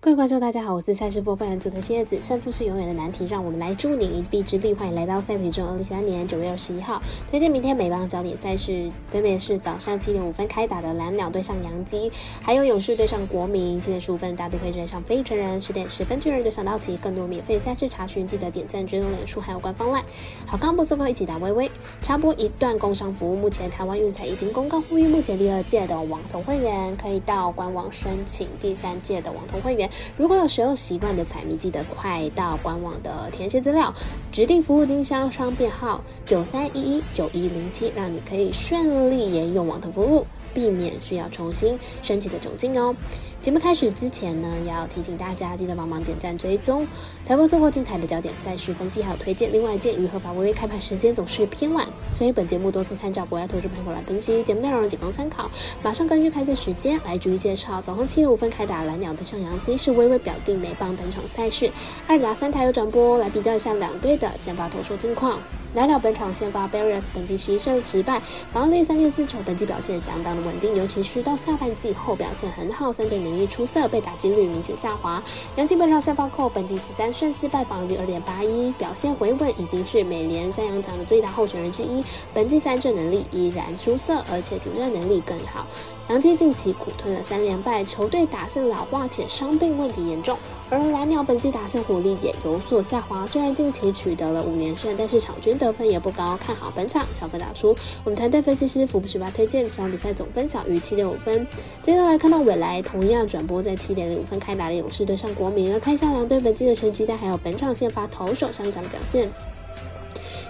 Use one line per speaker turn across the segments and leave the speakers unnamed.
各位观众，大家好，我是赛事播报员组的蝎子。胜负是永远的难题，让我们来助你一臂之力。欢迎来到赛皮中二零三年九月二十一号，推荐明天美邦焦点赛事，分别是早上七点五分开打的蓝鸟对上洋基，还有勇士对上国民。七点十五分大都会对上非成人，十点十分巨人对上道奇。更多免费赛事查询，记得点赞、追踪脸书还有官方 LINE。好康不错过，一起打微微。插播一段工商服务，目前台湾运彩已经公告呼吁，目前第二届的网投会员可以到官网申请第三届的网投会员。如果有使用习惯的彩迷，记得快到官网的填写资料，指定服务经销商编号九三一一九一零七，让你可以顺利沿用网投服务。避免需要重新申请的窘境哦。节目开始之前呢，要提醒大家记得帮忙点赞追踪，才不会错过精彩的焦点赛事分析还有推荐。另外，鉴于合法微微开盘时间总是偏晚，所以本节目多次参照国外投资盘口来分析，节目内容仅供参考。马上根据开赛时间来逐一介绍。早上七点五分开打蓝鸟对上洋基，是微微表定美棒本场赛事，二打三台有转播，来比较一下两队的先发投手近况。蓝鸟本场先发 Barrios，本季十一胜十败，防御三点四九，本季表现相当的稳定，尤其是到下半季后表现很好，三振能力出色，被打击率明显下滑。杨基本场先发后，本季十三胜四败，防御率二点八一，表现回稳，已经是美联三洋奖的最大候选人之一。本季三振能力依然出色，而且主战能力更好。杨基近期苦吞了三连败，球队打线老化且伤病问题严重，而蓝鸟本季打线火力也有所下滑。虽然近期取得了五连胜，但是场均得分也不高。看好本场小分打出。我们团队分析师福布十八推荐这场比赛总分小于七点五分。接下来看到未来同样转播在七点零五分开打的勇士对上国民，来看一下两队本季的成绩单，还有本场先发投手上一场的表现。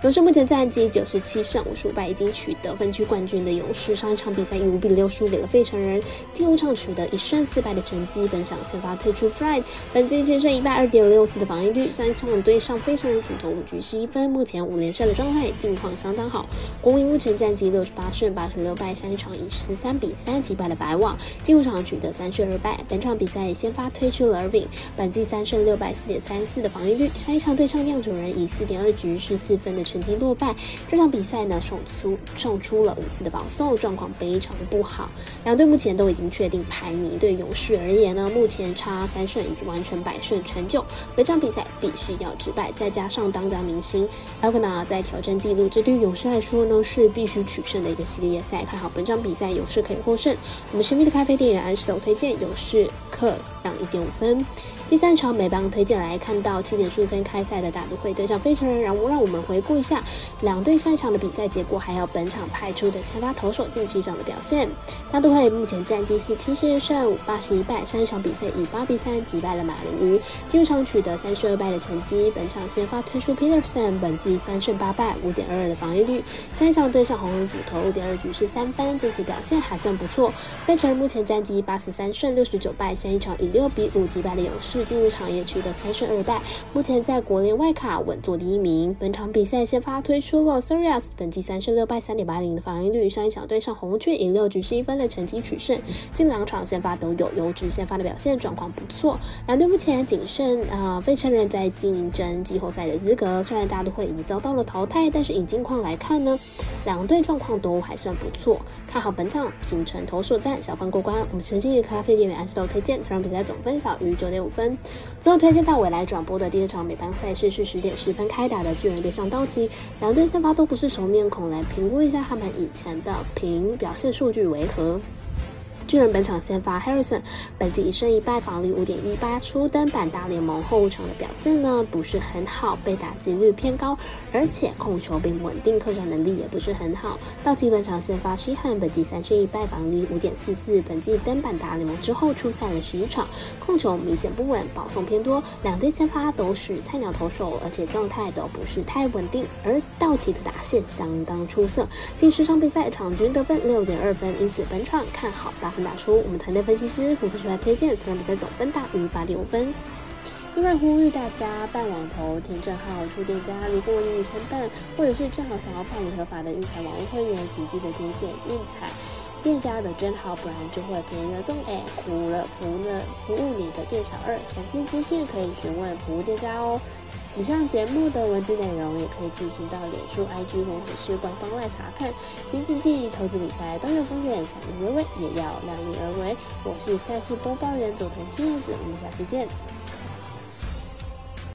勇士目前战绩九十七胜五十五败，已经取得分区冠军的勇士，上一场比赛以五比六输给了费城人。第五场取得一胜四败的成绩，本场先发推出 Fried，本季七胜一败二点六四的防御率，上一场对上费城人主投五局十一分，目前五连胜的状态，近况相当好。国民目前战绩六十八胜八十六败，上一场以十三比三击败了白网，第五场取得三胜二败。本场比赛先发推出了 Irving，本季三胜六败四点三四的防御率，上一场对上酿酒人以四点二局十四分的。成绩落败，这场比赛呢送出送出了五次的保送，状况非常的不好。两队目前都已经确定排名，对勇士而言呢，目前差三胜已经完成百胜成就。本场比赛必须要止败，再加上当家明星埃克纳在挑战纪录，这对于勇士来说呢是必须取胜的一个系列赛。看好本场比赛勇士可以获胜。我们神秘的咖啡店员安石头推荐勇士客一点五分。第三场美邦推荐来看到七点十五分开赛的大都会对上费城人，然后让我们回顾一下两队上一场的比赛结果，还有本场派出的先发投手近期上的表现。大都会目前战绩是七十胜八十一败，上一场比赛以八比三击败了马林鱼，进入场取得三十二败的成绩。本场先发推出 Peterson，本季三胜八败，五点二二的防御率。上一场对上红人主投五点二局是三分，近期表现还算不错。费城人目前战绩八十三胜六十九败，上一场以六六比五击败了勇士。进入场也取得三胜二败，目前在国联外卡稳坐第一名。本场比赛先发推出了 Surias，本季三胜六败三点八零的防御率，上一场对上红雀以六局十一分的成绩取胜。近两场先发都有优质先发的表现，状况不错。两队目前仅剩呃费城人在竞争季后赛的资格，虽然大都会已经遭到了淘汰，但是以近况来看呢，两队状况都还算不错。看好本场形成投手战小分过关。我们诚信的咖啡店员 S O 推荐，这场比赛总分少于九点五分。最后推荐到未来转播的第二场美邦赛事是十点十分开打的巨人对上道奇，两队先发都不是熟面孔，来评估一下他们以前的平表现数据为何。巨人本场先发 Harrison，本季一胜一败，防率五点一八，初登板大联盟后场的表现呢不是很好，被打击率偏高，而且控球并不稳定，客场能力也不是很好。道奇本场先发 s h 本季三胜一败，防率五点四四，本季登板大联盟之后出赛了十一场，控球明显不稳，保送偏多。两队先发都是菜鸟投手，而且状态都不是太稳定。而道奇的打线相当出色，近十场比赛场均得分六点二分，因此本场看好大。打出，我们团队分析师胡福出来推荐，这场比赛总分大于八点五分。另外呼吁大家办网投填证号出店家，如果你已承办或者是正好想要办理合法的运彩网络会员，请记得填写运彩店家的真号，不然就会便宜了中哎，苦了服了服务你的店小二。详细资讯可以询问服务店家哦。以上节目的文字内容也可以进行到脸书、IG 或者是官方来查看。请谨记，投资理财都有风险，小心为为，也要量力而为。我是赛事播报员佐藤新叶子，我们下次见。